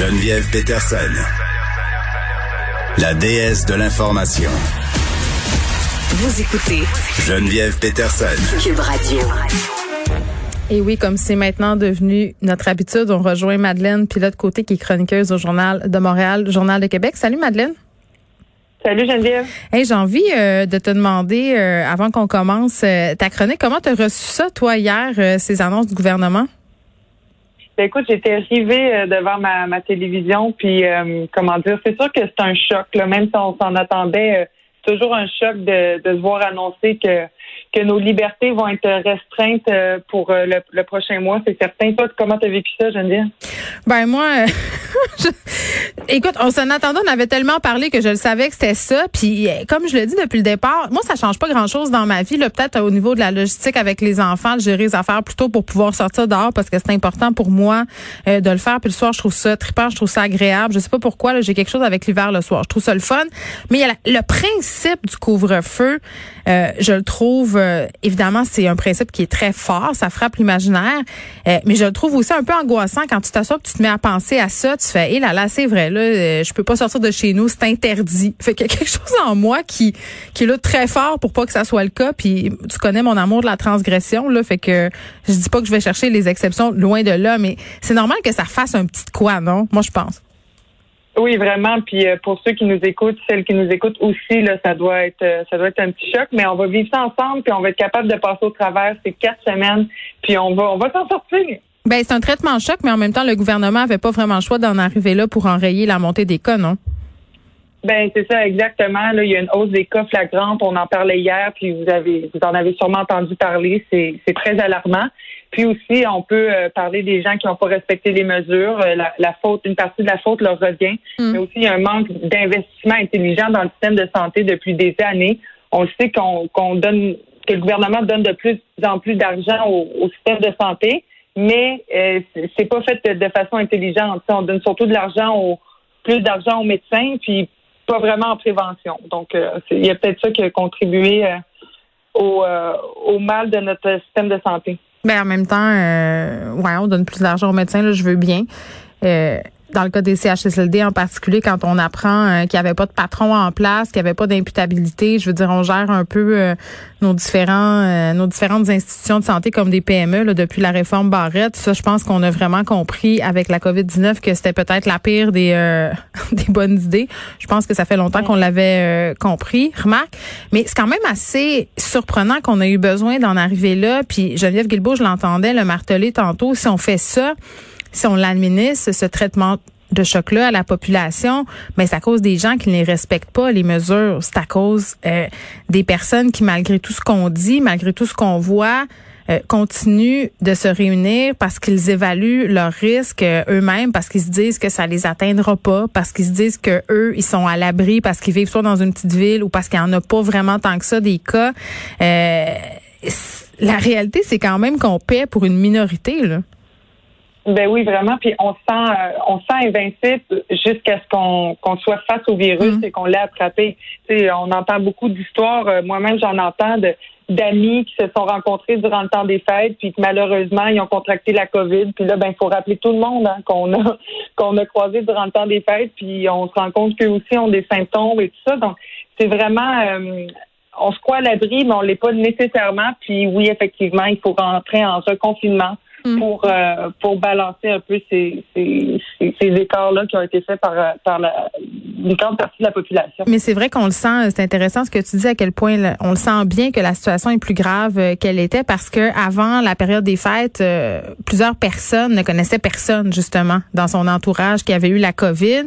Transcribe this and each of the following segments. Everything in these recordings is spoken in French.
Geneviève Peterson, la déesse de l'information. Vous écoutez Geneviève Peterson. Cube Radio. Et oui, comme c'est maintenant devenu notre habitude, on rejoint Madeleine Pilote Côté, qui est chroniqueuse au Journal de Montréal, Journal de Québec. Salut Madeleine. Salut Geneviève. Hey, j'ai envie euh, de te demander, euh, avant qu'on commence euh, ta chronique, comment tu as reçu ça, toi, hier, ces annonces du gouvernement? Ben, écoute, j'étais arrivée devant ma, ma télévision, puis comment dire, c'est sûr que c'est un choc, là, même si on s'en attendait, c'est toujours un choc de, de se voir annoncer que que nos libertés vont être restreintes euh, pour euh, le, prochain mois, c'est certain. Toi, comment tu as vécu ça, Geneviève? Ben moi, euh, écoute, on s'en attendait, on avait tellement parlé que je le savais que c'était ça. Puis comme je l'ai dit depuis le départ, moi, ça change pas grand-chose dans ma vie. Peut-être au niveau de la logistique avec les enfants, de gérer les affaires plutôt pour pouvoir sortir dehors parce que c'est important pour moi de le faire. Puis le soir, je trouve ça trippant, je trouve ça agréable. Je sais pas pourquoi, j'ai quelque chose avec l'hiver le soir. Je trouve ça le fun. Mais il y a le principe du couvre-feu, je le trouve euh, évidemment, c'est un principe qui est très fort, ça frappe l'imaginaire, euh, mais je le trouve aussi un peu angoissant quand tu t'assois, tu te mets à penser à ça, tu fais, hé là là, c'est vrai, là, euh, je peux pas sortir de chez nous, c'est interdit. Fait qu'il y a quelque chose en moi qui qui est là très fort pour pas que ça soit le cas. Puis tu connais mon amour de la transgression, là, fait que je dis pas que je vais chercher les exceptions loin de là, mais c'est normal que ça fasse un petit quoi, non? Moi, je pense. Oui, vraiment. Puis euh, pour ceux qui nous écoutent, celles qui nous écoutent aussi, là, ça doit être euh, ça doit être un petit choc, mais on va vivre ça ensemble, puis on va être capable de passer au travers ces quatre semaines, puis on va on va s'en sortir. Ben c'est un traitement choc, mais en même temps, le gouvernement avait pas vraiment le choix d'en arriver là pour enrayer la montée des cas, non? Ben c'est ça exactement. Là, il y a une hausse des cas flagrantes. On en parlait hier, puis vous avez vous en avez sûrement entendu parler. C'est c'est très alarmant. Puis aussi, on peut euh, parler des gens qui n'ont pas respecté les mesures. Euh, la, faute, une partie de la faute leur revient. Mm. Mais aussi, il y a un manque d'investissement intelligent dans le système de santé depuis des années. On sait qu'on donne que le gouvernement donne de plus en plus d'argent au, système de santé, mais euh, c'est pas fait de, façon intelligente. On donne surtout de l'argent au plus d'argent aux médecins, puis pas vraiment en prévention. Donc, euh, il y a peut-être ça qui a contribué au, au mal de notre système de santé. Ben en même temps, euh, ouais, on donne plus d'argent aux médecins, là, je veux bien. Euh, dans le cas des CHSLD en particulier, quand on apprend euh, qu'il n'y avait pas de patron en place, qu'il n'y avait pas d'imputabilité, je veux dire, on gère un peu euh, nos différents euh, nos différentes institutions de santé comme des PME là, depuis la réforme Barrette. Ça, je pense qu'on a vraiment compris avec la COVID-19 que c'était peut-être la pire des des bonnes idées. Je pense que ça fait longtemps qu'on l'avait compris, remarque. Mais c'est quand même assez surprenant qu'on ait eu besoin d'en arriver là. Puis Geneviève Guilbeault, je l'entendais le marteler tantôt. Si on fait ça, si on l'administre, ce traitement de choc-là à la population, mais c'est à cause des gens qui ne respectent pas, les mesures. C'est à cause euh, des personnes qui, malgré tout ce qu'on dit, malgré tout ce qu'on voit, euh, continuent de se réunir parce qu'ils évaluent leurs risques euh, eux-mêmes, parce qu'ils se disent que ça les atteindra pas, parce qu'ils se disent que eux ils sont à l'abri parce qu'ils vivent soit dans une petite ville ou parce qu'il n'y en a pas vraiment tant que ça des cas. la réalité, c'est quand même qu'on paie pour une minorité là. Ben oui, vraiment. Puis on sent, euh, on sent invincible jusqu'à ce qu'on qu'on soit face au virus mm. et qu'on l'ait attrapé. Tu sais, on entend beaucoup d'histoires. Euh, moi-même, j'en entends de d'amis qui se sont rencontrés durant le temps des fêtes, puis que malheureusement, ils ont contracté la COVID. Puis là, ben, il faut rappeler tout le monde hein, qu'on a qu'on a croisé durant le temps des fêtes, puis on se rend compte qu'eux aussi ont des symptômes et tout ça. Donc, c'est vraiment euh, on se croit à l'abri, mais on l'est pas nécessairement. Puis oui, effectivement, il faut rentrer en reconfinement Mm. pour euh, pour balancer un peu ces, ces, ces, écarts-là qui ont été faits par, par la, une grande partie de la population. Mais c'est vrai qu'on le sent, c'est intéressant ce que tu dis à quel point on le sent bien que la situation est plus grave euh, qu'elle était parce que avant la période des fêtes, euh, plusieurs personnes ne connaissaient personne justement dans son entourage qui avait eu la COVID.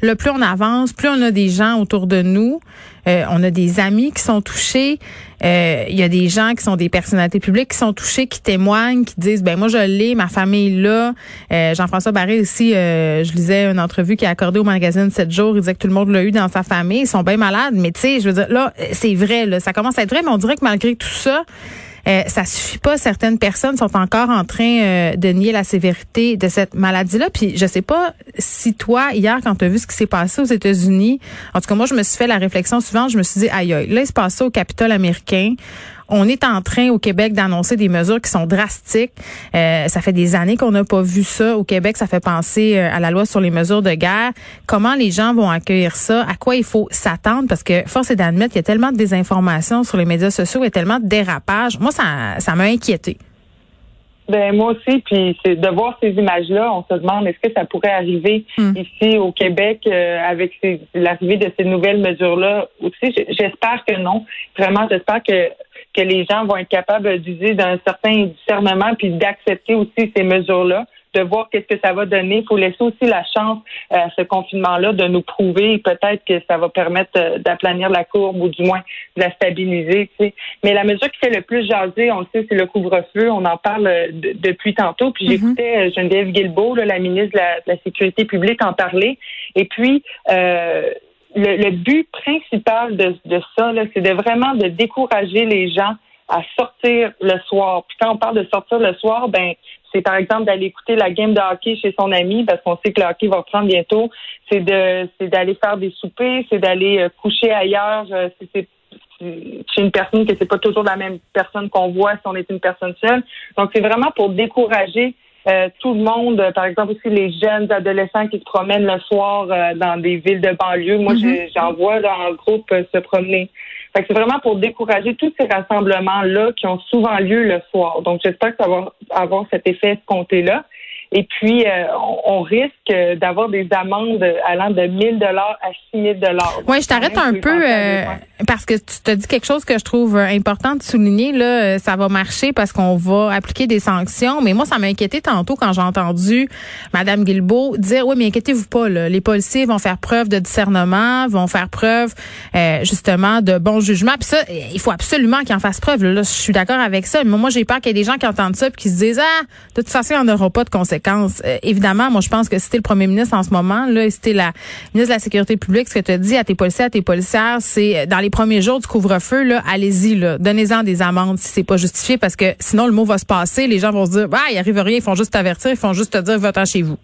Le plus on avance, plus on a des gens autour de nous. Euh, on a des amis qui sont touchés. Euh, il y a des gens qui sont des personnalités publiques qui sont touchés, qui témoignent, qui disent ben moi je l'ai, ma famille là. Euh, Jean-François Barré aussi, je lisais une entrevue qui a accordé au magazine 7 jours. Il disait que tout le monde l'a eu dans sa famille. Ils sont bien malades, mais tu sais, je veux dire là, c'est vrai, là, ça commence à être vrai, mais on dirait que malgré tout ça, euh, ça suffit pas. Certaines personnes sont encore en train euh, de nier la sévérité de cette maladie-là. Puis je sais pas si toi, hier, quand tu as vu ce qui s'est passé aux États-Unis, en tout cas, moi, je me suis fait la réflexion souvent, je me suis dit, aïe, aïe, là, il se passe au Capitole américain. On est en train au Québec d'annoncer des mesures qui sont drastiques. Euh, ça fait des années qu'on n'a pas vu ça au Québec. Ça fait penser euh, à la loi sur les mesures de guerre. Comment les gens vont accueillir ça? À quoi il faut s'attendre? Parce que force est d'admettre qu'il y a tellement de désinformation sur les médias sociaux et tellement de dérapages. Moi, ça, ça m'a inquiété. Ben moi aussi, puis c'est de voir ces images-là, on se demande est-ce que ça pourrait arriver hmm. ici au Québec euh, avec l'arrivée de ces nouvelles mesures-là aussi. J'espère que non. Vraiment, j'espère que que les gens vont être capables d'user d'un certain discernement puis d'accepter aussi ces mesures-là de voir qu'est-ce que ça va donner. Il faut laisser aussi la chance euh, à ce confinement-là de nous prouver. Peut-être que ça va permettre euh, d'aplanir la courbe ou du moins de la stabiliser. Tu sais. Mais la mesure qui fait le plus jaser, on le sait, c'est le couvre-feu. On en parle euh, depuis tantôt. Puis mm-hmm. j'écoutais Geneviève Guilbeault, la ministre de la, Sécurité publique, en parler. Et puis, le, but principal de, de ça, c'est de vraiment de décourager les gens à sortir le soir. Puis quand on parle de sortir le soir, ben c'est par exemple d'aller écouter la game de hockey chez son ami parce qu'on sait que le hockey va reprendre bientôt. C'est de c'est d'aller faire des soupers, c'est d'aller euh, coucher ailleurs. Euh, c'est chez une personne que c'est pas toujours la même personne qu'on voit si on est une personne seule. Donc c'est vraiment pour décourager euh, tout le monde, par exemple aussi les jeunes adolescents qui se promènent le soir dans des villes de banlieue. Moi, mm-hmm. j'en vois en groupe se promener c'est vraiment pour décourager tous ces rassemblements-là qui ont souvent lieu le soir. Donc, j'espère que ça va avoir cet effet escompté-là. Et puis, euh, on, risque d'avoir des amendes allant de 1000 dollars à 6000 dollars. Oui, je t'arrête un peu euh, parce que tu te dis quelque chose que je trouve important de souligner. Là, ça va marcher parce qu'on va appliquer des sanctions. Mais moi, ça m'a inquiété tantôt quand j'ai entendu Madame Guilbeault dire oui, mais inquiétez-vous pas. Là, les policiers vont faire preuve de discernement, vont faire preuve euh, justement de bon jugement. Puis ça, il faut absolument qu'ils en fassent preuve. Là, je suis d'accord avec ça. Mais moi, j'ai peur qu'il y ait des gens qui entendent ça et qui se disent ah, de toute façon, il n'y en aura pas de conséquences. Euh, évidemment, moi, je pense que si t'es le premier ministre en ce moment, là, si t'es la ministre de la Sécurité publique, ce que tu as dit à tes policiers, à tes policières, c'est euh, dans les premiers jours du couvre-feu, là, allez-y, là, donnez-en des amendes si c'est pas justifié, parce que sinon le mot va se passer, les gens vont se dire, bah, il arrive rien, ils font juste t'avertir, ils font juste te dire, va-t'en chez vous.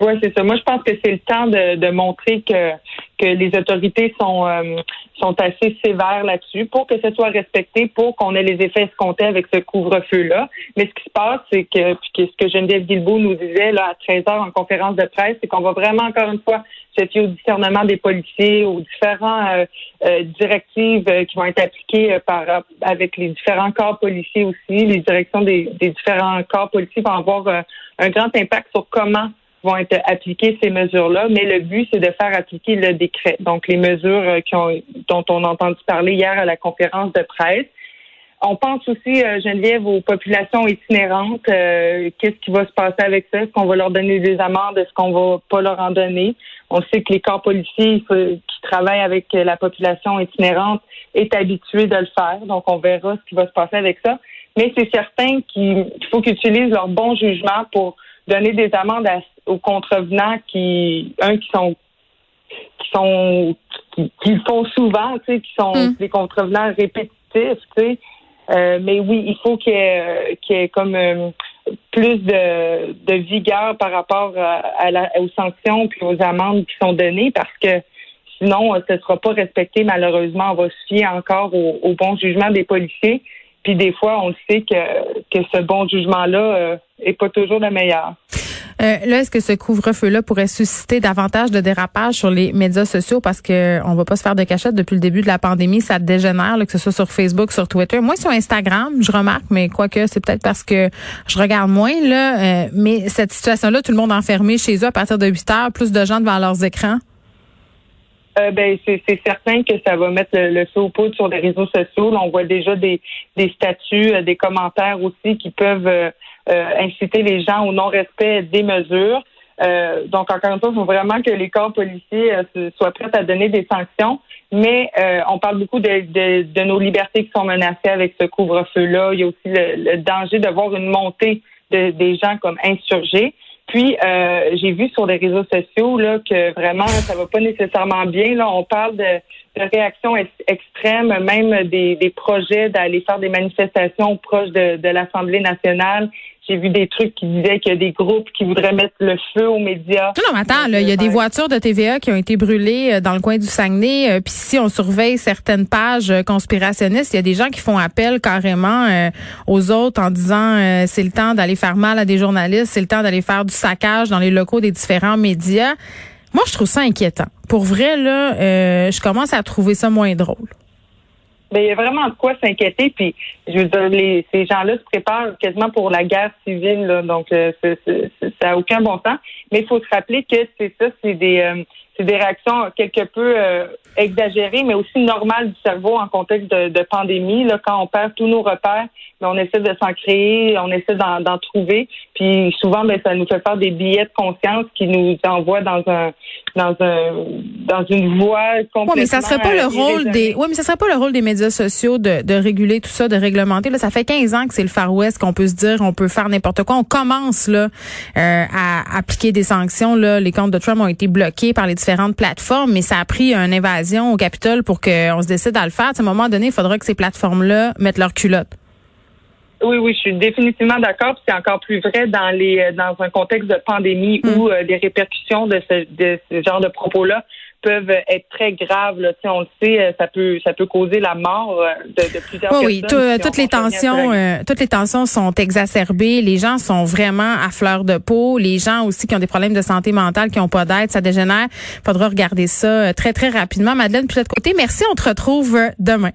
Oui, c'est ça. Moi, je pense que c'est le temps de, de montrer que que les autorités sont euh, sont assez sévères là-dessus pour que ce soit respecté, pour qu'on ait les effets escomptés avec ce couvre-feu-là. Mais ce qui se passe, c'est que, puis ce que Geneviève Guilbeault nous disait là à 13 heures en conférence de presse, c'est qu'on va vraiment encore une fois se fier au discernement des policiers, aux différents euh, euh directives qui vont être appliquées par avec les différents corps policiers aussi. Les directions des, des différents corps policiers vont avoir un grand impact sur comment vont être appliquées ces mesures-là, mais le but, c'est de faire appliquer le décret. Donc, les mesures euh, qui ont, dont on a entendu parler hier à la conférence de presse. On pense aussi, euh, Geneviève, aux populations itinérantes. Euh, qu'est-ce qui va se passer avec ça? Est-ce qu'on va leur donner des amendes? Est-ce qu'on va pas leur en donner? On sait que les corps policiers qui travaillent avec la population itinérante est habitué de le faire. Donc, on verra ce qui va se passer avec ça. Mais c'est certain qu'il faut qu'ils utilisent leur bon jugement pour donner des amendes aux contrevenants qui, un, qui sont qui sont qui, le font souvent, tu sais, qui sont hmm. des contrevenants répétitifs, tu sais. Euh, mais oui, il faut qu'il y ait, comme euh, plus de, de, vigueur par rapport à, la, aux sanctions puis aux amendes qui sont données parce que sinon, ce ne sera pas respecté malheureusement. On va se fier encore au, au bon jugement des policiers. Puis des fois, on sait que, que ce bon jugement-là euh, est pas toujours le meilleur. Euh, là, est-ce que ce couvre-feu-là pourrait susciter davantage de dérapage sur les médias sociaux? Parce que on va pas se faire de cachette depuis le début de la pandémie, ça dégénère, que ce soit sur Facebook, sur Twitter. Moi, sur Instagram, je remarque, mais quoique c'est peut-être parce que je regarde moins là. Euh, mais cette situation-là, tout le monde enfermé chez eux à partir de 8 heures, plus de gens devant leurs écrans. Euh, ben c'est certain que ça va mettre le, feu au poudre sur les réseaux sociaux. on voit déjà des, des statuts, des commentaires aussi qui peuvent euh, inciter les gens au non-respect des mesures. Euh, donc, encore une fois, il faut vraiment que les corps policiers euh, soient prêts à donner des sanctions. Mais on parle beaucoup de, de, nos libertés qui sont menacées avec ce couvre-feu-là. Il y a aussi le, danger de voir une montée de, des gens comme insurgés. Puis, j'ai vu sur les réseaux sociaux là, que vraiment, ça va pas nécessairement bien. Là, on parle de, de réactions extrêmes, même des, des projets d'aller faire des manifestations proches de, de l'Assemblée nationale j'ai vu des trucs qui disaient qu'il y a des groupes qui voudraient mettre le feu aux médias. Non, non, mais attends, il y a des voitures de TVA qui ont été brûlées dans le coin du Saguenay. Puis si on surveille certaines pages conspirationnistes, il y a des gens qui font appel carrément aux autres en disant c'est le temps d'aller faire mal à des journalistes, c'est le temps d'aller faire du saccage dans les locaux des différents médias. Moi, je trouve ça inquiétant. Pour vrai, là, euh, je commence à trouver ça moins drôle. Ben, il y a vraiment de quoi s'inquiéter. Puis, je veux dire, les, ces gens-là se préparent quasiment pour la guerre civile. Là, donc, euh, ça n'a aucun bon sens. Mais il faut se rappeler que c'est ça, c'est des, euh, c'est des réactions quelque peu euh, exagérées, mais aussi normales du cerveau en contexte de, de pandémie. Là, quand on perd tous nos repères, on essaie de s'en créer, on essaie d'en trouver. Puis souvent, ben, ça nous fait faire des billets de conscience qui nous envoient dans un dans un dans une voie complètement. Oui, mais ça serait pas le rôle des. Oui, mais ça serait pas le rôle des médias sociaux de, de réguler tout ça, de réglementer. Là, ça fait 15 ans que c'est le Far West qu'on peut se dire, on peut faire n'importe quoi. On commence là euh, à appliquer des sanctions. Là, les comptes de Trump ont été bloqués par les différentes plateformes, mais ça a pris une invasion au Capitole pour qu'on se décide à le faire. à un moment donné, il faudra que ces plateformes-là mettent leur culotte. Oui, oui, je suis définitivement d'accord. C'est encore plus vrai dans les euh, dans un contexte de pandémie mm. où euh, les répercussions de ce, de ce genre de propos-là peuvent être très graves. Là. On le sait, euh, ça peut ça peut causer la mort de, de plusieurs personnes. Oui, toutes les tensions, toutes les tensions sont exacerbées. Les gens sont vraiment à fleur de peau. Les gens aussi qui ont des problèmes de santé mentale, qui n'ont pas d'aide, ça dégénère. Faudra regarder ça très très rapidement. Madeleine, puis de côté, merci. On te retrouve demain.